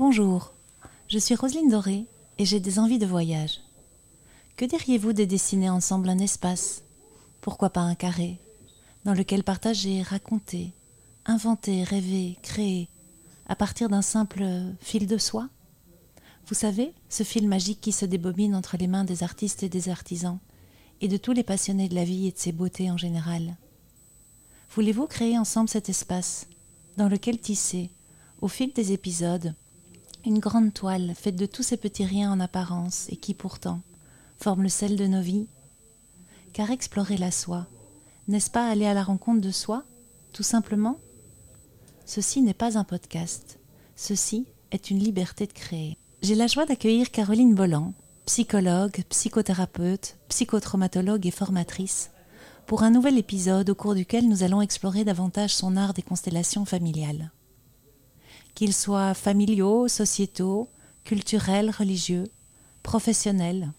Bonjour, je suis Roselyne Doré et j'ai des envies de voyage. Que diriez-vous de dessiner ensemble un espace, pourquoi pas un carré, dans lequel partager, raconter, inventer, rêver, créer, à partir d'un simple fil de soie? Vous savez, ce fil magique qui se débobine entre les mains des artistes et des artisans, et de tous les passionnés de la vie et de ses beautés en général. Voulez-vous créer ensemble cet espace, dans lequel tisser, au fil des épisodes, une grande toile faite de tous ces petits riens en apparence et qui pourtant forment le sel de nos vies. Car explorer la soi, n'est-ce pas aller à la rencontre de soi, tout simplement? Ceci n'est pas un podcast, ceci est une liberté de créer. J'ai la joie d'accueillir Caroline Bolland, psychologue, psychothérapeute, psychotraumatologue et formatrice, pour un nouvel épisode au cours duquel nous allons explorer davantage son art des constellations familiales qu'ils soient familiaux, sociétaux, culturels, religieux, professionnels.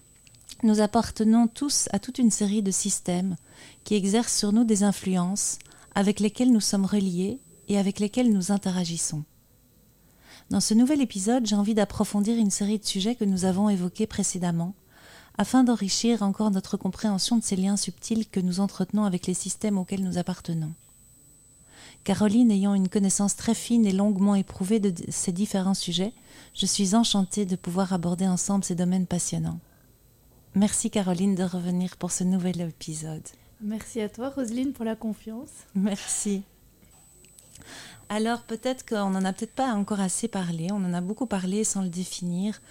Nous appartenons tous à toute une série de systèmes qui exercent sur nous des influences avec lesquelles nous sommes reliés et avec lesquels nous interagissons. Dans ce nouvel épisode, j'ai envie d'approfondir une série de sujets que nous avons évoqués précédemment, afin d'enrichir encore notre compréhension de ces liens subtils que nous entretenons avec les systèmes auxquels nous appartenons. Caroline ayant une connaissance très fine et longuement éprouvée de ces différents sujets, je suis enchantée de pouvoir aborder ensemble ces domaines passionnants. Merci Caroline de revenir pour ce nouvel épisode. Merci à toi Roselyne pour la confiance. Merci. Alors peut-être qu'on n'en a peut-être pas encore assez parlé, on en a beaucoup parlé sans le définir.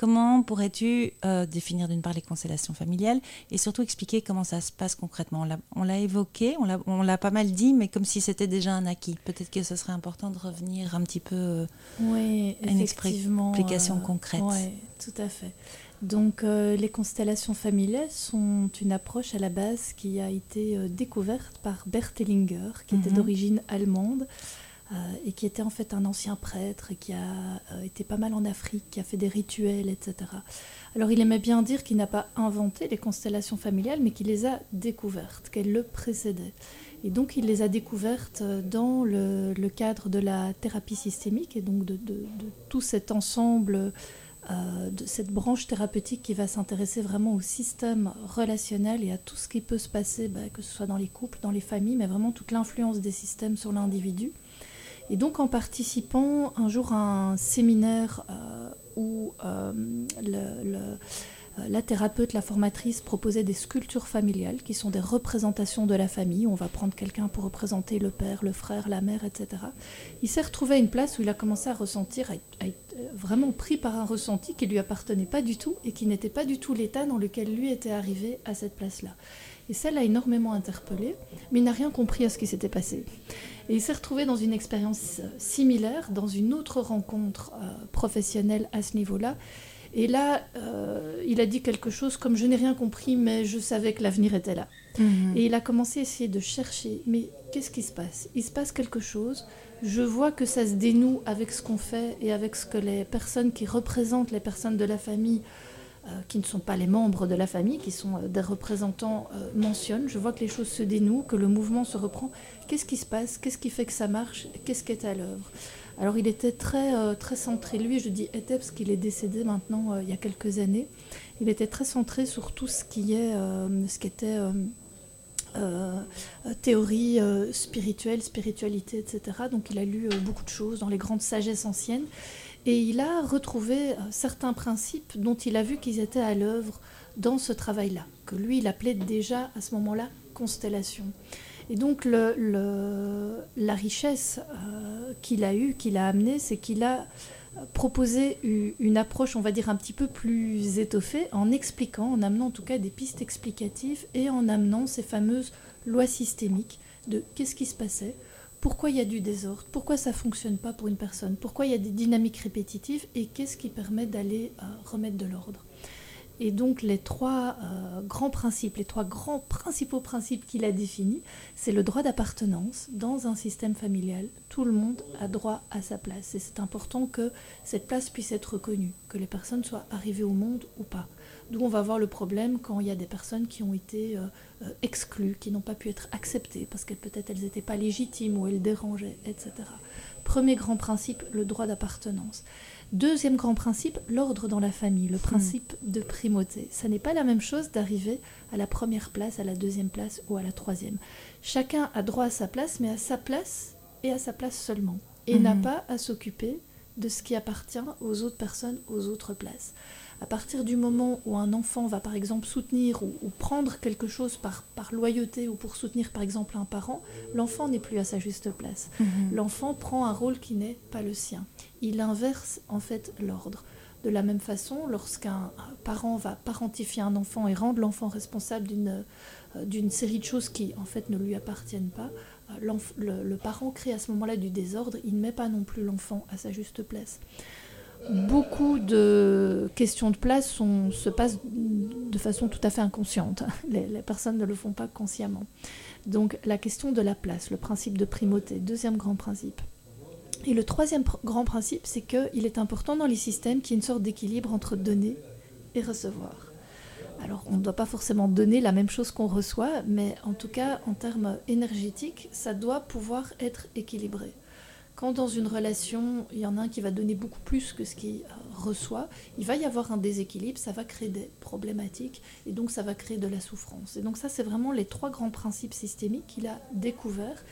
Comment pourrais-tu euh, définir d'une part les constellations familiales et surtout expliquer comment ça se passe concrètement? On l'a évoqué, on l'a pas mal dit, mais comme si c'était déjà un acquis. Peut-être que ce serait important de revenir un petit peu euh, oui, à une explication euh, concrète. Oui, tout à fait. Donc les constellations familiales sont une approche à la base qui a été découverte par Bert Hellinger, qui était mhm. d'origine allemande. Euh, et qui était en fait un ancien prêtre et qui a euh, été pas mal en Afrique, qui a fait des rituels, etc. Alors il aimait bien dire qu'il n'a pas inventé les constellations familiales, mais qu'il les a découvertes, qu'elles le précédaient. Et donc il les a découvertes euh, dans le, cadre de la thérapie systémique et donc de, tout cet ensemble, de cette branche thérapeutique qui va s'intéresser vraiment au système relationnel et à tout ce qui peut se passer, bah, que ce soit dans les couples, dans les familles, mais vraiment toute l'influence des systèmes sur l'individu. Et donc en participant un jour à un séminaire euh, où euh, euh, la thérapeute, la formatrice proposait des sculptures familiales qui sont des représentations de la famille. On va prendre quelqu'un pour représenter le père, le frère, la mère, etc. Il s'est retrouvé à une place où il a commencé à ressentir, à être vraiment pris par un ressenti qui lui appartenait pas du tout et qui n'était pas du tout l'état dans lequel lui était arrivé à cette place-là. Et ça l'a énormément interpellé, mais il n'a rien compris à ce qui s'était passé. Et il s'est retrouvé dans une expérience euh, similaire, dans une autre rencontre euh, professionnelle à ce niveau-là. Et là, euh, il a dit quelque chose comme je n'ai rien compris, mais je savais que l'avenir était là. Mhm. Et il a commencé à essayer de chercher, mais qu'est-ce qui se passe? Il se passe quelque chose. Je vois que ça se dénoue avec ce qu'on fait et avec ce que les personnes qui représentent les personnes de la famille qui ne sont pas les membres de la famille, qui sont euh, des représentants, euh, mentionnent. Je vois que les choses se dénouent, que le mouvement se reprend. Qu'est-ce qui se passe? Qu'est-ce qui fait que ça marche? Qu'est-ce qui est à l'œuvre? Alors il était très, très centré, lui, je dis était parce qu'il est décédé maintenant il y a quelques années. Il était très centré sur tout ce qui, est, ce qui était... théorie spirituelle, spiritualité, etc. Donc il a lu beaucoup de choses dans les grandes sagesses anciennes. Et il a retrouvé euh, certains principes dont il a vu qu'ils étaient à l'œuvre dans ce travail-là, que lui, il appelait déjà à ce moment-là constellation. Et donc la richesse euh, qu'il a eue, qu'il a amenée, c'est qu'il a proposé une approche, on va dire, un petit peu plus étoffée, en expliquant, en amenant en tout cas des pistes explicatives et en amenant ces fameuses lois systémiques de qu'est-ce qui se passait, pourquoi il y a du désordre, pourquoi ça fonctionne pas pour une personne, pourquoi il y a des dynamiques répétitives? Et qu'est-ce qui permet d'aller euh, remettre de l'ordre? Et donc les trois euh, grands principes, les trois grands principaux principes qu'il a définis, c'est le droit d'appartenance dans un système familial. Tout le monde a droit à sa place et c'est important que cette place puisse être reconnue, que les personnes soient arrivées au monde ou pas. D'où on va voir le problème quand il y a des personnes qui ont été euh, euh, exclues, qui n'ont pas pu être acceptées parce qu'elles peut-être elles n'étaient pas légitimes ou elles dérangeaient, etc. Premier grand principe, le droit d'appartenance. Deuxième grand principe, l'ordre dans la famille, le principe de primauté. Ça n'est pas la même chose d'arriver à la première place, à la deuxième place ou à la troisième. Chacun a droit à sa place, mais à sa place et à sa place seulement. Et n'a Mhm. pas à s'occuper de ce qui appartient aux autres personnes, aux autres places. À partir du moment où un enfant va par exemple soutenir ou, ou prendre quelque chose par, par loyauté ou pour soutenir par exemple un parent, l'enfant n'est plus à sa juste place. Mhm. L'enfant prend un rôle qui n'est pas le sien. Il inverse en fait l'ordre. De la même façon, lorsqu'un parent va parentifier un enfant et rendre l'enfant responsable d'une euh, d'une série de choses qui en fait ne lui appartiennent pas, euh, le parent crée à ce moment-là du désordre, il ne met pas non plus l'enfant à sa juste place. Beaucoup de questions de place se passent de façon tout à fait inconsciente. Les, personnes ne le font pas consciemment. Donc la question de la place, le principe de primauté, deuxième grand principe. Et le troisième grand principe, c'est qu'il est important dans les systèmes qu'il y ait une sorte d'équilibre entre donner et recevoir. Alors on ne doit pas forcément donner la même chose qu'on reçoit, mais en tout cas en termes énergétiques, ça doit pouvoir être équilibré. Quand dans une relation, il y en a un qui va donner beaucoup plus que ce qu'il reçoit, il va y avoir un déséquilibre, ça va créer des problématiques et donc ça va créer de la souffrance. Et donc ça, c'est vraiment les trois grands principes systémiques qu'il a découverts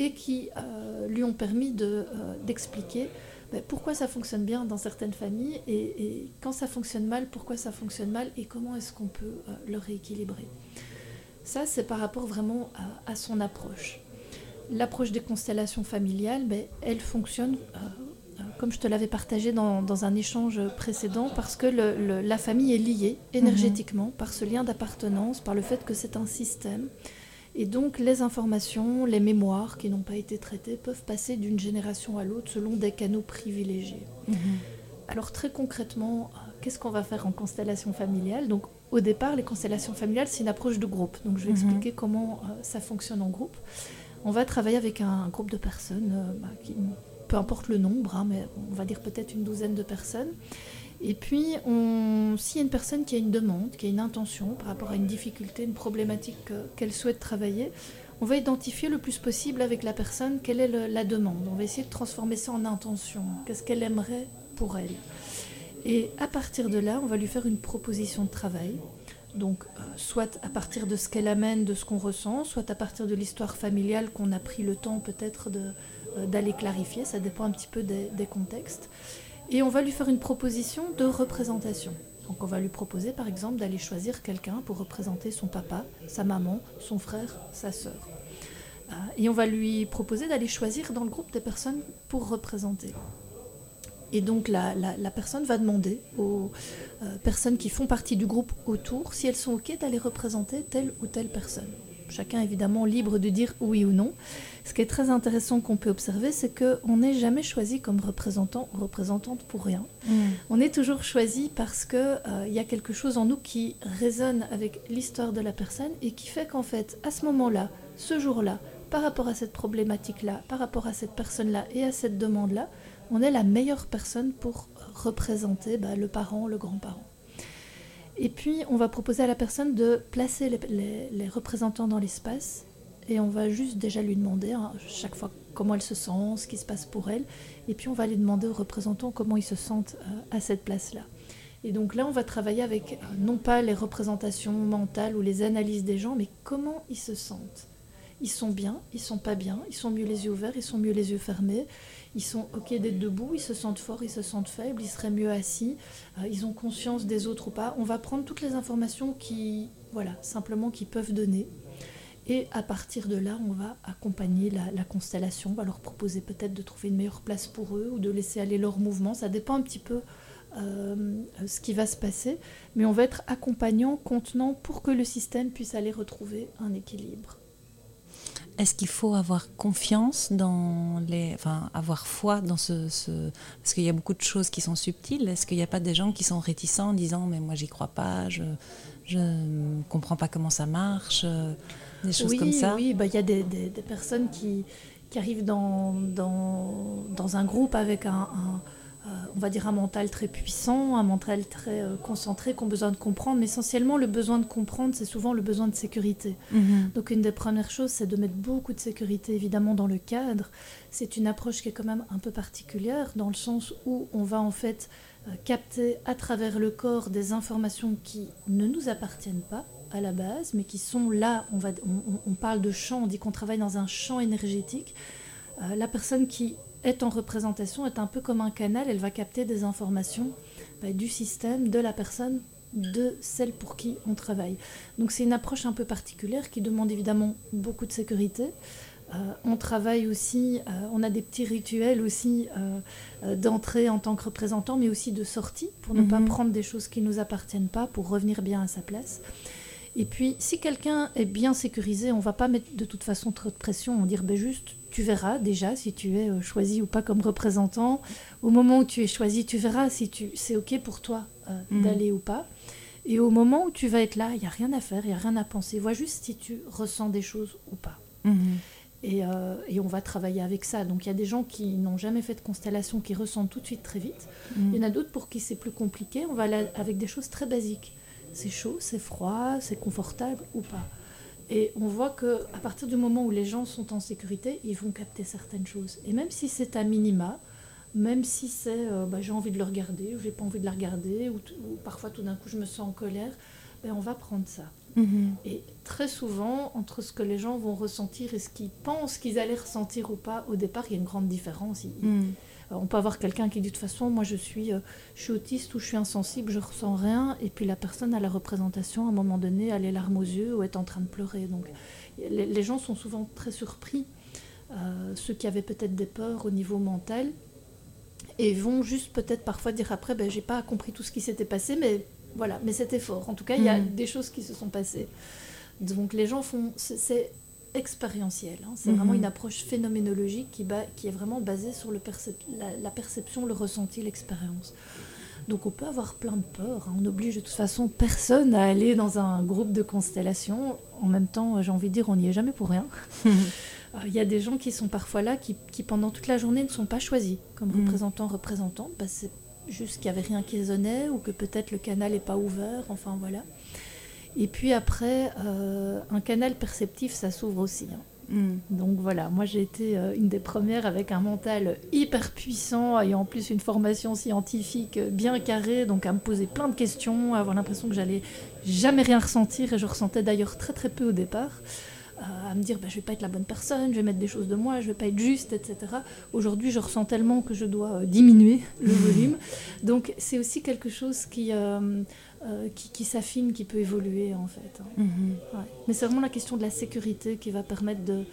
et qui euh, lui ont permis de, euh, d'expliquer ben, pourquoi ça fonctionne bien dans certaines familles et, quand ça fonctionne mal, pourquoi ça fonctionne mal et comment est-ce qu'on peut euh, le rééquilibrer. Ça, c'est par rapport vraiment à son approche. L'approche des constellations familiales, ben, elle fonctionne, euh, euh, comme je te l'avais partagé dans, dans un échange précédent, parce que le- le- la famille est liée énergétiquement par ce lien d'appartenance, par le fait que c'est un système. Et donc les informations, les mémoires qui n'ont pas été traitées peuvent passer d'une génération à l'autre selon des canaux privilégiés. Mhm. Alors très concrètement, euh, qu'est-ce qu'on va faire en constellation familiale? Donc au départ, les constellations familiales, c'est une approche de groupe. Donc je vais Mhm. expliquer comment euh, ça fonctionne en groupe. On va travailler avec un groupe de personnes, euh, bah, peu importe le nombre, hein, mais on va dire peut-être une douzaine de personnes. Et puis, s'il y a une personne qui a une demande, qui a une intention par rapport à une difficulté, une problématique qu'elle souhaite travailler, on va identifier le plus possible avec la personne quelle est la demande. On va essayer de transformer ça en intention. Qu'est-ce qu'elle aimerait pour elle Et à partir de là, on va lui faire une proposition de travail. Donc, euh, soit à partir de ce qu'elle amène, de ce qu'on ressent, soit à partir de l'histoire familiale qu'on a pris le temps peut-être euh, d'aller clarifier. Ça dépend un petit peu des, des contextes. Et on va lui faire une proposition de représentation. Donc, on va lui proposer, par exemple, d'aller choisir quelqu'un pour représenter son papa, sa maman, son frère, sa sœur. Euh, et on va lui proposer d'aller choisir dans le groupe des personnes pour représenter. Et donc la, la- la personne va demander aux euh, personnes qui font partie du groupe autour si elles sont OK d'aller représenter telle ou telle personne. Chacun évidemment libre de dire oui ou non. Ce qui est très intéressant qu'on peut observer, c'est qu'on n'est jamais choisi comme représentant ou représentante pour rien. Mhm. On est toujours choisi parce que euh, y a quelque chose en nous qui résonne avec l'histoire de la personne et qui fait qu'en fait, à ce moment-là, ce jour-là, par rapport à cette problématique-là, par rapport à cette personne-là et à cette demande-là, on est la meilleure personne pour représenter bah, le parent, le grand-parent. Et puis, on va proposer à la personne de placer les, représentants dans l'espace et on va juste déjà lui demander hein, chaque fois comment elle se sent, ce qui se passe pour elle. Et puis, on va aller demander aux représentants comment ils se sentent euh, à cette place-là. Et donc là, on va travailler avec euh, non pas les représentations mentales ou les analyses des gens, mais comment ils se sentent. Ils sont bien, ils sont pas bien, ils sont mieux les yeux ouverts, ils sont mieux les yeux fermés, ils sont ok d'être debout, ils se sentent forts, ils se sentent faibles, ils seraient mieux assis, euh, ils ont conscience des autres ou pas. On va prendre toutes les informations qui, voilà, simplement qui peuvent donner. Et à partir de là, on va accompagner la, la constellation, on va leur proposer peut-être de trouver une meilleure place pour eux ou de laisser aller leurs mouvements. Ça dépend un petit peu euh, ce qui va se passer, mais on va être accompagnant, contenant pour que le système puisse aller retrouver un équilibre. Est-ce qu'il faut avoir confiance dans les. Enfin, avoir foi dans ce. ce- Parce qu'il y a beaucoup de choses qui sont subtiles. Est-ce qu'il n'y a pas des gens qui sont réticents en disant Mais moi, j'y crois pas, je ne comprends pas comment ça marche Des choses oui, comme ça? Oui, bah, il y a des, des- des personnes qui, qui arrivent dans, dans, dans un groupe avec un, un, on va dire un mental très puissant, un mental très concentré, qui ont besoin de comprendre. Mais essentiellement, le besoin de comprendre, c'est souvent le besoin de sécurité. Mhm. Donc une des premières choses, c'est de mettre beaucoup de sécurité, évidemment, dans le cadre. C'est une approche qui est quand même un peu particulière, dans le sens où on va en fait capter à travers le corps des informations qui ne nous appartiennent pas à la base, mais qui sont là. On, va, on, parle de champ, on dit qu'on travaille dans un champ énergétique. Euh, la personne qui est en représentation est un peu comme un canal, elle va capter des informations bah, du système, de la personne, de celle pour qui on travaille. Donc c'est une approche un peu particulière qui demande évidemment beaucoup de sécurité. Euh, on travaille aussi, euh, on a des petits rituels aussi d'entrée en tant que représentant, mais aussi de sortie pour ne pas mhm. prendre des choses qui ne nous appartiennent pas, pour revenir bien à sa place. Et puis, si quelqu'un est bien sécurisé, on va pas mettre de toute façon trop de pression. On dire, ben juste, tu verras déjà si tu es euh, choisi ou pas comme représentant. Au moment où tu es choisi, tu verras si tu c'est ok pour toi euh, mhm. d'aller ou pas. Et au moment où tu vas être là, il y a rien à faire, il y a rien à penser. Vois juste si tu ressens des choses ou pas. Mhm. Et, euh, et, on va travailler avec ça. Donc il y a des gens qui n'ont jamais fait de constellation qui ressentent tout de suite très vite. Mhm. Il y en a d'autres pour qui c'est plus compliqué. On va aller avec des choses très basiques c'est chaud, c'est froid, c'est confortable ou pas. Et on voit que à partir du moment où les gens sont en sécurité, ils vont capter certaines choses. Et même si c'est à minima, même si c'est euh, bah, j'ai envie de le regarder ou j'ai pas envie de la regarder, ou, parfois tout d'un coup je me sens en colère, ben, on va prendre ça. Mm-hmm. Et très souvent, entre ce que les gens vont ressentir et ce qu'ils pensent qu'ils allaient ressentir ou pas, au départ, il y a une grande différence. Euh, on peut avoir quelqu'un qui dit de toute façon, moi je suis, euh, je suis autiste ou je suis insensible, je ressens rien, et puis la personne à la représentation, à un moment donné, a les larmes aux yeux ou est en train de pleurer. Donc les, gens sont souvent très surpris, euh, ceux qui avaient peut-être des peurs au niveau mental, et vont juste peut-être parfois dire après, ben, j'ai pas compris tout ce qui s'était passé, mais voilà, mais c'était fort. En tout cas, il y a mm. des choses qui se sont passées. Donc les gens font, c'est Hein. C'est vraiment mhm. une approche phénoménologique qui, qui est vraiment basée sur le la, perception, le ressenti, l'expérience. Donc on peut avoir plein de peurs. Hein. On n'oblige de toute façon personne à aller dans un groupe de constellations. En même temps, j'ai envie de dire, on n'y est jamais pour rien. Euh, il y a des gens qui sont parfois là, qui, pendant toute la journée ne sont pas choisis comme mhm. représentants, représentants. Bah, c'est juste qu'il n'y avait rien qui résonnait ou que peut-être le canal n'est pas ouvert. Enfin voilà. Et puis après, euh, un canal perceptif, ça s'ouvre aussi. Hein. Hmm. Donc voilà, moi j'ai été euh, une des premières avec un mental hyper puissant, ayant en plus une formation scientifique bien carrée, donc à me poser plein de questions, à avoir l'impression que j'allais jamais rien ressentir, et je ressentais d'ailleurs très très peu au départ. Euh, à me dire bah, je vais pas être la bonne personne, je vais mettre des choses de moi, je vais pas être juste, etc. Aujourd'hui, je ressens tellement que je dois diminuer le volume. Donc, c'est aussi quelque chose qui, euh, qui, s'affine, qui peut évoluer en fait. Hein. Mhm. Mais c'est vraiment la question de la sécurité qui va permettre de,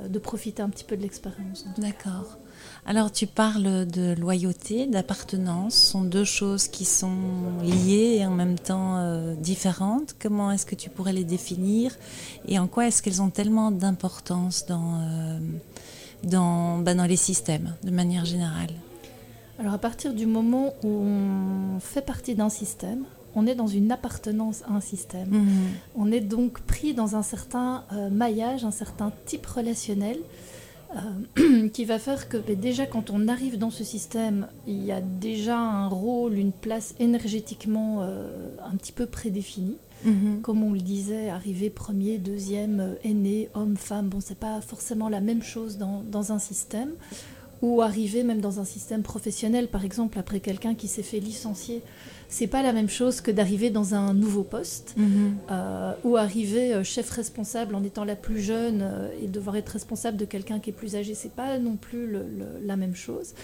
euh, de profiter un petit peu de l'expérience. D'accord. Alors tu parles de loyauté, d'appartenance, ce sont deux choses qui sont liées et en même temps euh, différentes. Comment est-ce que tu pourrais les définir et en quoi est-ce qu'elles ont tellement d'importance dans, dans, bah, dans les systèmes de manière générale? Alors à partir du moment où on fait partie d'un système, on est dans une appartenance à un système. Mhm. On est donc pris dans un certain euh, maillage, un certain type relationnel euh, qui va faire que ben, déjà quand on arrive dans ce système, il y a déjà un rôle, une place énergétiquement euh, un petit peu prédéfinie. Mhm. Comme on le disait, arriver premier, deuxième, aîné, homme, femme, bon, c'est pas forcément la même chose dans, dans un système ou arriver même dans un système professionnel, par exemple, après quelqu'un qui s'est fait licencier c'est pas la même chose que d'arriver dans un nouveau poste mhm. euh, ou arriver euh, chef responsable en étant la plus jeune euh, et devoir être responsable de quelqu'un qui est plus âgé. C'est pas non plus la même chose.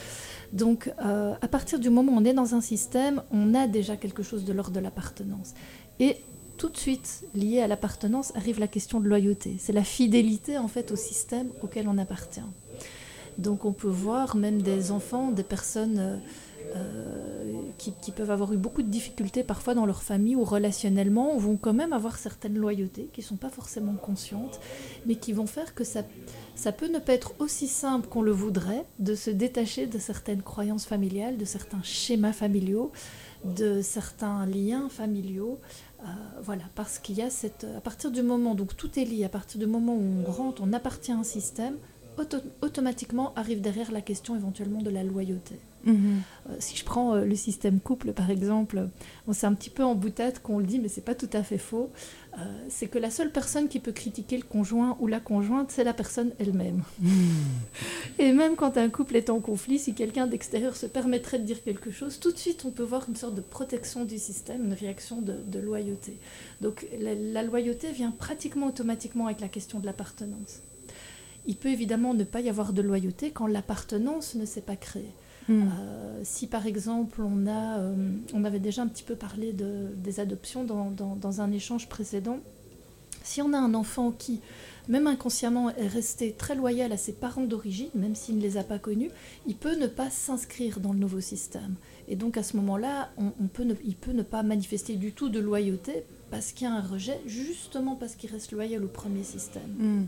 Donc, à partir du moment où on est dans un système, on a déjà quelque chose de l'ordre de l'appartenance. Et tout de suite, lié à l'appartenance, arrive la question de loyauté. C'est la fidélité en fait au système auquel on appartient. Donc, on peut voir même des enfants, des personnes euh, qui, peuvent avoir eu beaucoup de difficultés parfois dans leur famille ou relationnellement, vont quand même avoir certaines loyautés qui ne sont pas forcément conscientes, mais qui vont faire que ça, ça peut ne pas être aussi simple qu'on le voudrait de se détacher de certaines croyances familiales, de certains schémas familiaux, de certains liens familiaux. Euh, voilà, parce qu'il y a cette. À partir du moment, donc tout est lié, à partir du moment où on rentre, on appartient à un système, automatiquement arrive derrière la question éventuellement de la loyauté. Mhm. Euh, si je prends euh, le système couple, par exemple, on c'est un petit peu en boutade qu'on le dit, mais c'est pas tout à fait faux. Euh, c'est que la seule personne qui peut critiquer le conjoint ou la conjointe, c'est la personne elle-même. Mhm. Et même quand un couple est en conflit, si quelqu'un d'extérieur se permettrait de dire quelque chose, tout de suite on peut voir une sorte de protection du système, une réaction de, loyauté. Donc la loyauté vient pratiquement automatiquement avec la question de l'appartenance. Il peut évidemment ne pas y avoir de loyauté quand l'appartenance ne s'est pas créée. Hmm. Euh, si par exemple on a, euh, on avait déjà un petit peu parlé de, des adoptions dans, dans, un échange précédent, si on a un enfant qui, même inconsciemment, est resté très loyal à ses parents d'origine, même s'il ne les a pas connus, il peut ne pas s'inscrire dans le nouveau système. Et donc à ce moment-là, on, peut ne, il peut ne pas manifester du tout de loyauté parce qu'il y a un rejet, justement parce qu'il reste loyal au premier système. Hmm.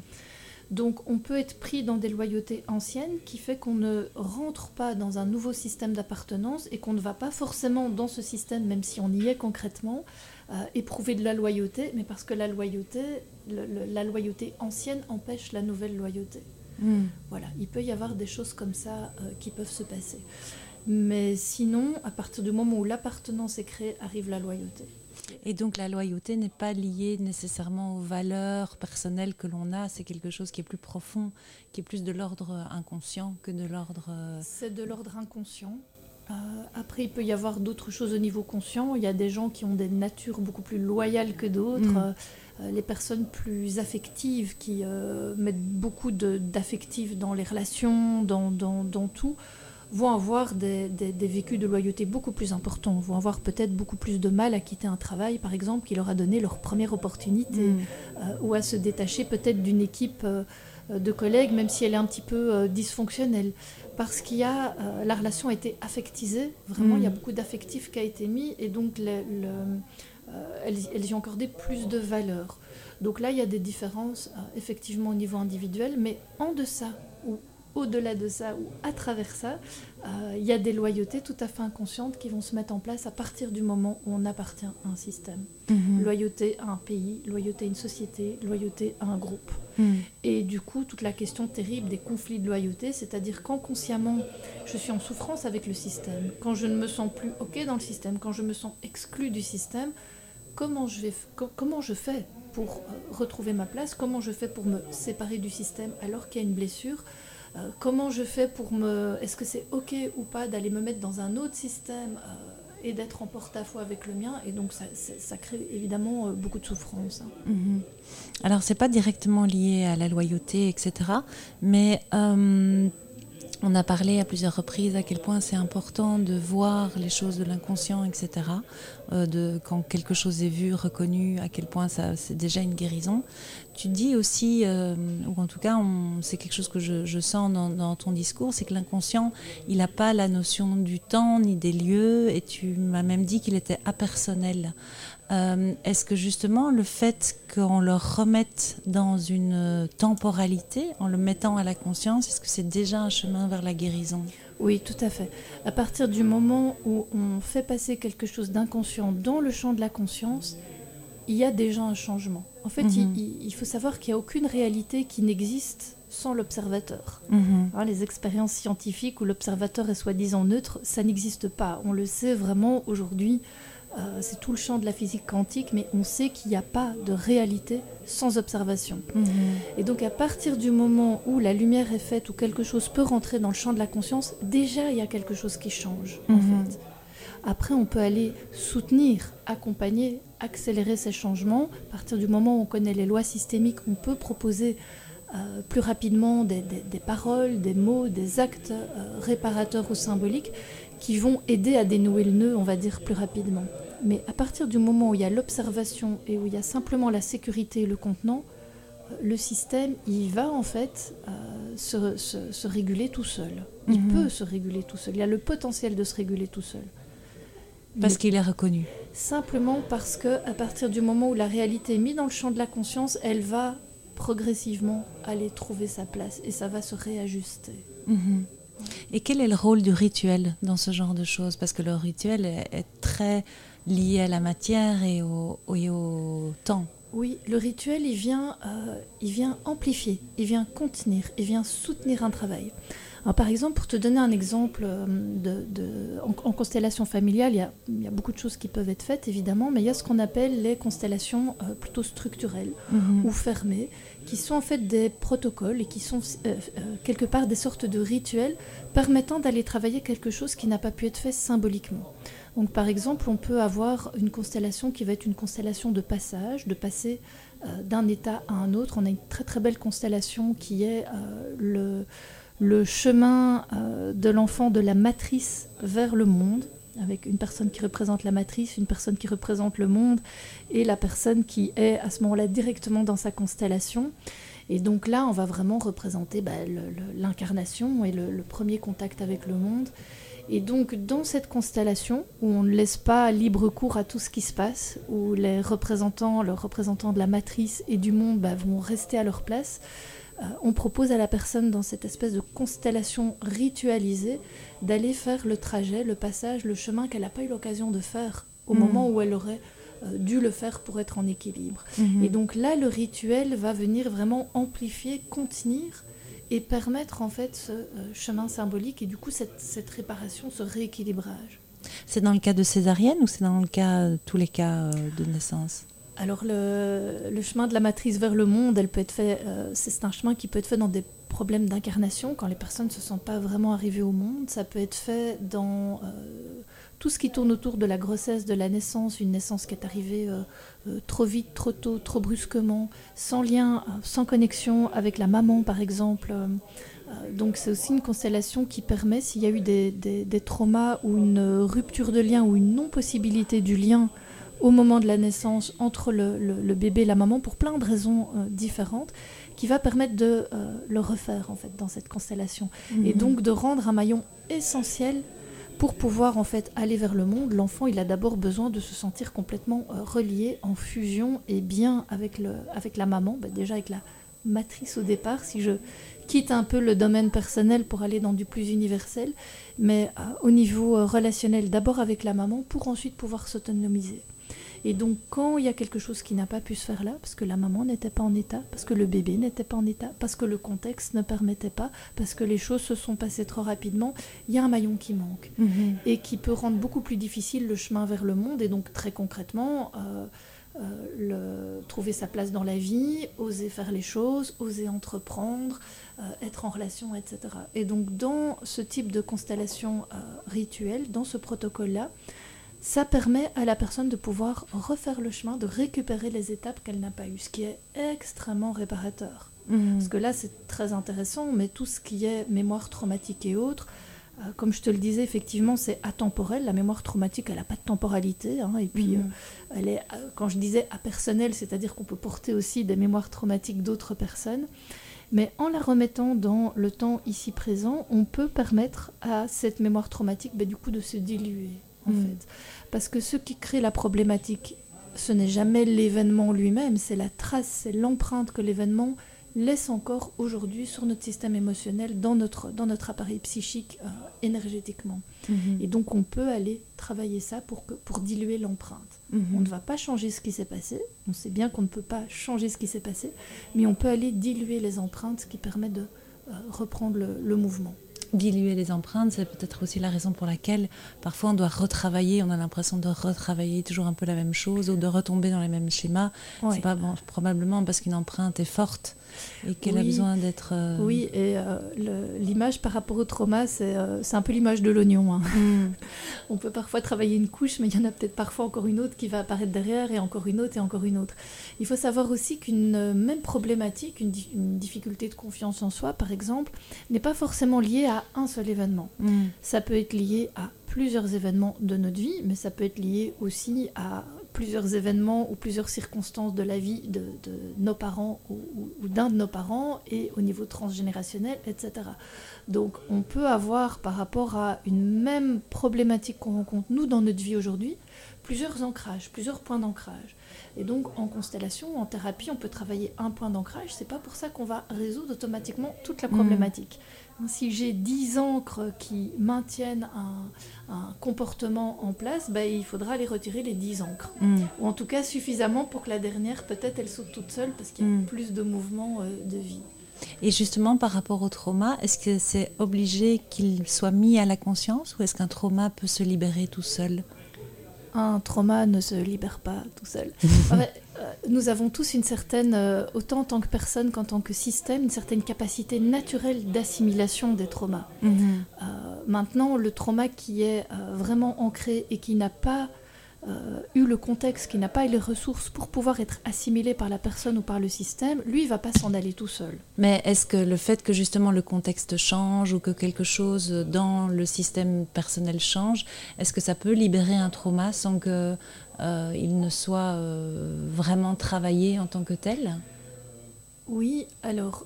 Donc on peut être pris dans des loyautés anciennes qui fait qu'on ne rentre pas dans un nouveau système d'appartenance et qu'on ne va pas forcément dans ce système, même si on y est concrètement, euh, éprouver de la loyauté, mais parce que la loyauté, la loyauté ancienne empêche la nouvelle loyauté. Hmm. Voilà, il peut y avoir des choses comme ça euh, qui peuvent se passer. Mais sinon, à partir du moment où l'appartenance est créée, arrive la loyauté. Et donc la loyauté n'est pas liée nécessairement aux valeurs personnelles que l'on a, c'est quelque chose qui est plus profond, qui est plus de l'ordre inconscient que de l'ordre... Euh, c'est de l'ordre inconscient. Euh, après, il peut y avoir d'autres choses au niveau conscient. Il y a des gens qui ont des natures beaucoup plus loyales que d'autres. Mm. Euh, les personnes plus affectives qui mettent beaucoup d'affectifs dans les relations, dans, dans, dans tout vont avoir des, vécus de loyauté beaucoup plus importants, vont avoir peut-être beaucoup plus de mal à quitter un travail, par exemple, qui leur a donné leur première opportunité, mm. euh, ou à se détacher peut-être d'une équipe euh, de collègues, même si elle est un petit peu euh, dysfonctionnelle. Parce qu'il y a, la relation a été affectisée, vraiment, il y a mm. beaucoup d'affectifs qui a été mis, et donc elles, y ont accordé plus de valeur. Donc là, il y a des différences, effectivement, au niveau individuel, mais en deçà, ou au-delà de ça ou à travers ça, euh, il y a des loyautés tout à fait inconscientes qui vont se mettre en place à partir du moment où on appartient à un système. Mhm. Loyauté à un pays, loyauté à une société, loyauté à un groupe. Mhm. Et du coup, toute la question terrible des conflits de loyauté, c'est-à-dire quand consciemment je suis en souffrance avec le système, quand je ne me sens plus OK dans le système, quand je me sens exclu du système, comment je, vais, comment je fais pour euh, retrouver ma place, comment je fais pour me séparer du système alors qu'il y a une blessure euh, comment je fais pour me... Est-ce que c'est OK ou pas d'aller me mettre dans un autre système euh, et d'être en porte-à-faux avec le mien? Et donc ça, crée évidemment euh, beaucoup de souffrance. Hein. Mhm. Alors c'est pas directement lié à la loyauté, etc. Mais on a parlé à plusieurs reprises à quel point c'est important de voir les choses de l'inconscient, etc. de, quand quelque chose est vu, reconnu, à quel point ça, c'est déjà une guérison. Tu dis aussi, euh, ou en tout cas, c'est quelque chose que je, sens dans, ton discours, c'est que l'inconscient, il n'a pas la notion du temps ni des lieux, et tu m'as même dit qu'il était apersonnel. Euh, est-ce que justement le fait qu'on le remette dans une temporalité, en le mettant à la conscience, est-ce que c'est déjà un chemin vers la guérison? Oui, tout à fait. À partir du moment où on fait passer quelque chose d'inconscient dans le champ de la conscience, il y a déjà un changement. En fait, mhm. il, faut savoir qu'il n'y a aucune réalité qui n'existe sans l'observateur. Mhm. Hein, les expériences scientifiques où l'observateur est soi-disant neutre, ça n'existe pas. On le sait vraiment aujourd'hui. Euh, c'est tout le champ de la physique quantique, mais on sait qu'il n'y a pas de réalité sans observation. Mhm. Et donc à partir du moment où la lumière est faite, où quelque chose peut rentrer dans le champ de la conscience, déjà il y a quelque chose qui change. En fait. Après, on peut aller soutenir, accompagner, accélérer ces changements. À partir du moment où on connaît les lois systémiques, on peut proposer euh, plus rapidement des, paroles, des mots, des actes euh, réparateurs ou symboliques qui vont aider à dénouer le nœud, on va dire, plus rapidement. Mais à partir du moment où il y a l'observation et où il y a simplement la sécurité et le contenant, euh, le système, il va en fait se, réguler tout seul. Il mhm. peut se réguler tout seul. Il a le potentiel de se réguler tout seul. Parce qu'il est reconnu. Simplement parce que à partir du moment où la réalité est mise dans le champ de la conscience, elle va progressivement aller trouver sa place et ça va se réajuster. Mhm. Et quel est le rôle du rituel dans ce genre de choses? Parce que le rituel est, très lié à la matière et au, au temps. Oui, le rituel, il vient, euh, il vient amplifier, il vient contenir, il vient soutenir un travail. par exemple, pour te donner un exemple, euh, de, en, constellation familiale, il y, a, beaucoup de choses qui peuvent être faites, évidemment, mais il y a ce qu'on appelle les constellations euh, plutôt structurelles mhm. ou fermées, qui sont en fait des protocoles et qui sont euh, quelque part des sortes de rituels permettant d'aller travailler quelque chose qui n'a pas pu être fait symboliquement. Donc, par exemple, on peut avoir une constellation qui va être une constellation de passage, de passer d'un état à un autre. On a une très très belle constellation qui est le le chemin euh, de l'enfant de la matrice vers le monde, avec une personne qui représente la matrice, une personne qui représente le monde, et la personne qui est à ce moment-là directement dans sa constellation. Et donc là, on va vraiment représenter bah, l'incarnation et le, premier contact avec le monde. Et donc dans cette constellation, où on ne laisse pas libre cours à tout ce qui se passe, où les représentants, les représentants de la matrice et du monde bah, vont rester à leur place, euh, on propose à la personne dans cette espèce de constellation ritualisée d'aller faire le trajet, le passage, le chemin qu'elle n'a pas eu l'occasion de faire au mhm. moment où elle aurait euh, dû le faire pour être en équilibre. Mhm. Et donc là, le rituel va venir vraiment amplifier, contenir et permettre en fait ce euh, chemin symbolique et du coup cette, réparation, ce rééquilibrage. C'est dans le cas de césarienne ou c'est dans le cas tous les cas de naissance? Alors le, chemin de la matrice vers le monde, elle peut être fait, euh, c'est un chemin qui peut être fait dans des problèmes d'incarnation quand les personnes ne se sentent pas vraiment arrivées au monde. Ça peut être fait dans euh, tout ce qui tourne autour de la grossesse, de la naissance, une naissance qui est arrivée euh, trop vite, trop tôt, trop brusquement, sans lien, sans connexion avec la maman par exemple. donc c'est aussi une constellation qui permet, s'il y a eu des, des, traumas ou une rupture de lien ou une non-possibilité du lien au moment de la naissance entre le, bébé et la maman pour plein de raisons euh, différentes qui va permettre de euh, le refaire en fait dans cette constellation et mhm. donc de rendre un maillon essentiel pour pouvoir en fait aller vers le monde, l'enfant il a d'abord besoin de se sentir complètement euh, relié, en fusion et bien avec, le, avec la maman, bah, déjà avec la matrice au départ, si je quitte un peu le domaine personnel pour aller dans du plus universel, mais au niveau relationnel d'abord avec la maman pour ensuite pouvoir s'autonomiser. Et donc quand il y a quelque chose qui n'a pas pu se faire là, parce que la maman n'était pas en état, parce que le bébé n'était pas en état, parce que le contexte ne permettait pas, parce que les choses se sont passées trop rapidement, il y a un maillon qui manque mhm. et qui peut rendre beaucoup plus difficile le chemin vers le monde. Et donc très concrètement, euh, euh, trouver sa place dans la vie, oser faire les choses, oser entreprendre, euh, être en relation, etc. Et donc dans ce type de constellation rituelle, dans ce protocole-là, ça permet à la personne de pouvoir refaire le chemin, de récupérer les étapes qu'elle n'a pas eues, ce qui est extrêmement réparateur. Mhm. Parce que là, c'est très intéressant, mais tout ce qui est mémoire traumatique et autres, euh, comme je te le disais, effectivement, c'est atemporel. La mémoire traumatique, elle n'a pas de temporalité. Hein, et puis, mhm. euh, elle est, euh, quand je disais apersonnelle, c'est-à-dire qu'on peut porter aussi des mémoires traumatiques d'autres personnes. Mais en la remettant dans le temps ici présent, on peut permettre à cette mémoire traumatique bah, du coup de se diluer. Mm. fait. Parce que ce qui crée la problématique, ce n'est jamais l'événement lui-même, c'est la trace, c'est l'empreinte que l'événement laisse encore aujourd'hui sur notre système émotionnel, dans notre, dans notre appareil psychique euh, énergétiquement. Mm-hmm. Et donc on peut aller travailler ça pour, que, pour diluer l'empreinte. Mm-hmm. On ne va pas changer ce qui s'est passé, on sait bien qu'on ne peut pas changer ce qui s'est passé, mais on peut aller diluer les empreintes, ce qui permet de euh, reprendre le mouvement diluer les empreintes, c'est peut-être aussi la raison pour laquelle parfois on doit retravailler, on a l'impression de retravailler toujours un peu la même chose ou de retomber dans les mêmes schémas. C'est pas probablement parce qu'une empreinte est forte et qu'elle a besoin d'être. Euh, oui, et euh, l'image par rapport au trauma, c'est euh, un peu l'image de l'oignon. Hein. Hmm. On peut parfois travailler une couche, mais il y en a peut-être parfois encore une autre qui va apparaître derrière, et encore une autre, et encore une autre. Il faut savoir aussi qu'une même problématique, une, difficulté de confiance en soi, par exemple, n'est pas forcément liée à un seul événement. Hmm. Ça peut être lié à plusieurs événements de notre vie, mais ça peut être lié aussi à plusieurs événements ou plusieurs circonstances de la vie de, nos parents ou, d'un de nos parents et au niveau transgénérationnel, etc. Donc on peut avoir par rapport à une même problématique qu'on rencontre nous dans notre vie aujourd'hui, plusieurs ancrages, plusieurs points d'ancrage. Et donc en constellation, en thérapie, on peut travailler un point d'ancrage. C'est pas pour ça qu'on va résoudre automatiquement toute la mmh. problématique. Si j'ai 10 encres qui maintiennent un, comportement en place, bah, il faudra les retirer les 10 encres. Mm. Ou en tout cas suffisamment pour que la dernière, peut-être, elle saute toute seule parce qu'il y a mm. plus de mouvements euh, de vie. Et justement, par rapport au trauma, est-ce que c'est obligé qu'il soit mis à la conscience ou est-ce qu'un trauma peut se libérer tout seul? Un trauma ne se libère pas tout seul. Euh, nous avons tous une certaine, euh, autant en tant que personne qu'en tant que système, une certaine capacité naturelle d'assimilation des traumas. Mhm. Euh, maintenant, le trauma qui est vraiment ancré et qui n'a pas euh, eu le contexte, qui n'a pas eu les ressources pour pouvoir être assimilé par la personne ou par le système, lui, il va pas s'en aller tout seul. Mais est-ce que le fait que justement le contexte change ou que quelque chose dans le système personnel change, est-ce que ça peut libérer un trauma sans que euh, il ne soit euh, vraiment travaillé en tant que tel? Oui, alors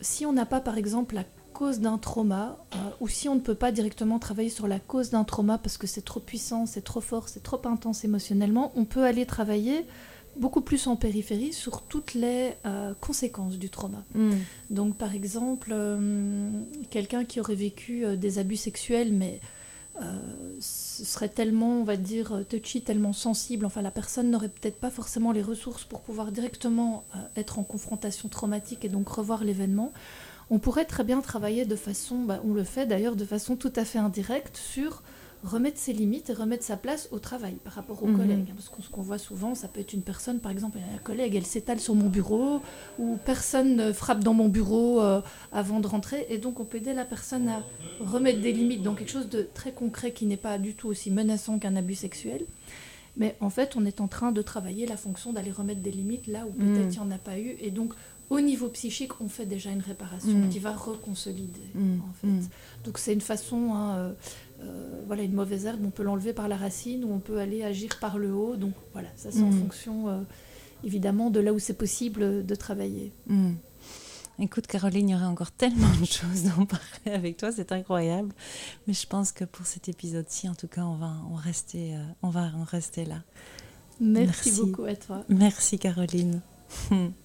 si on n'a pas par exemple la cause d'un trauma, euh, ou si on ne peut pas directement travailler sur la cause d'un trauma parce que c'est trop puissant, c'est trop fort, c'est trop intense émotionnellement, on peut aller travailler beaucoup plus en périphérie sur toutes les euh, conséquences du trauma. Hmm. Donc par exemple, euh, quelqu'un qui aurait vécu des abus sexuels, mais ce serait tellement, on va dire, touchy, tellement sensible, enfin la personne n'aurait peut-être pas forcément les ressources pour pouvoir directement être en confrontation traumatique et donc revoir l'événement on pourrait très bien travailler de façon, bah, on le fait d'ailleurs de façon tout à fait indirecte, sur remettre ses limites et remettre sa place au travail par rapport aux mhm. collègues. Parce que ce qu'on voit souvent, ça peut être une personne, par exemple, un collègue, elle s'étale sur mon bureau, ou personne ne frappe dans mon bureau euh, avant de rentrer, et donc on peut aider la personne à remettre des limites dans quelque chose de très concret qui n'est pas du tout aussi menaçant qu'un abus sexuel. Mais en fait, on est en train de travailler la fonction d'aller remettre des limites là où peut-être mhm. il n'y en a pas eu, et donc au niveau psychique, on fait déjà une réparation mm. qui va reconsolider. Mm. En fait. Mm. Donc c'est une façon, hein, euh, euh, voilà, une mauvaise herbe, on peut l'enlever par la racine ou on peut aller agir par le haut. Donc voilà, ça c'est en fonction euh, évidemment de là où c'est possible de travailler. Écoute Caroline, il y aurait encore tellement de choses à en parler avec toi, c'est incroyable. Mais je pense que pour cet épisode-ci, en tout cas, on va en rester, on va en rester là. Merci beaucoup à toi. Merci Caroline.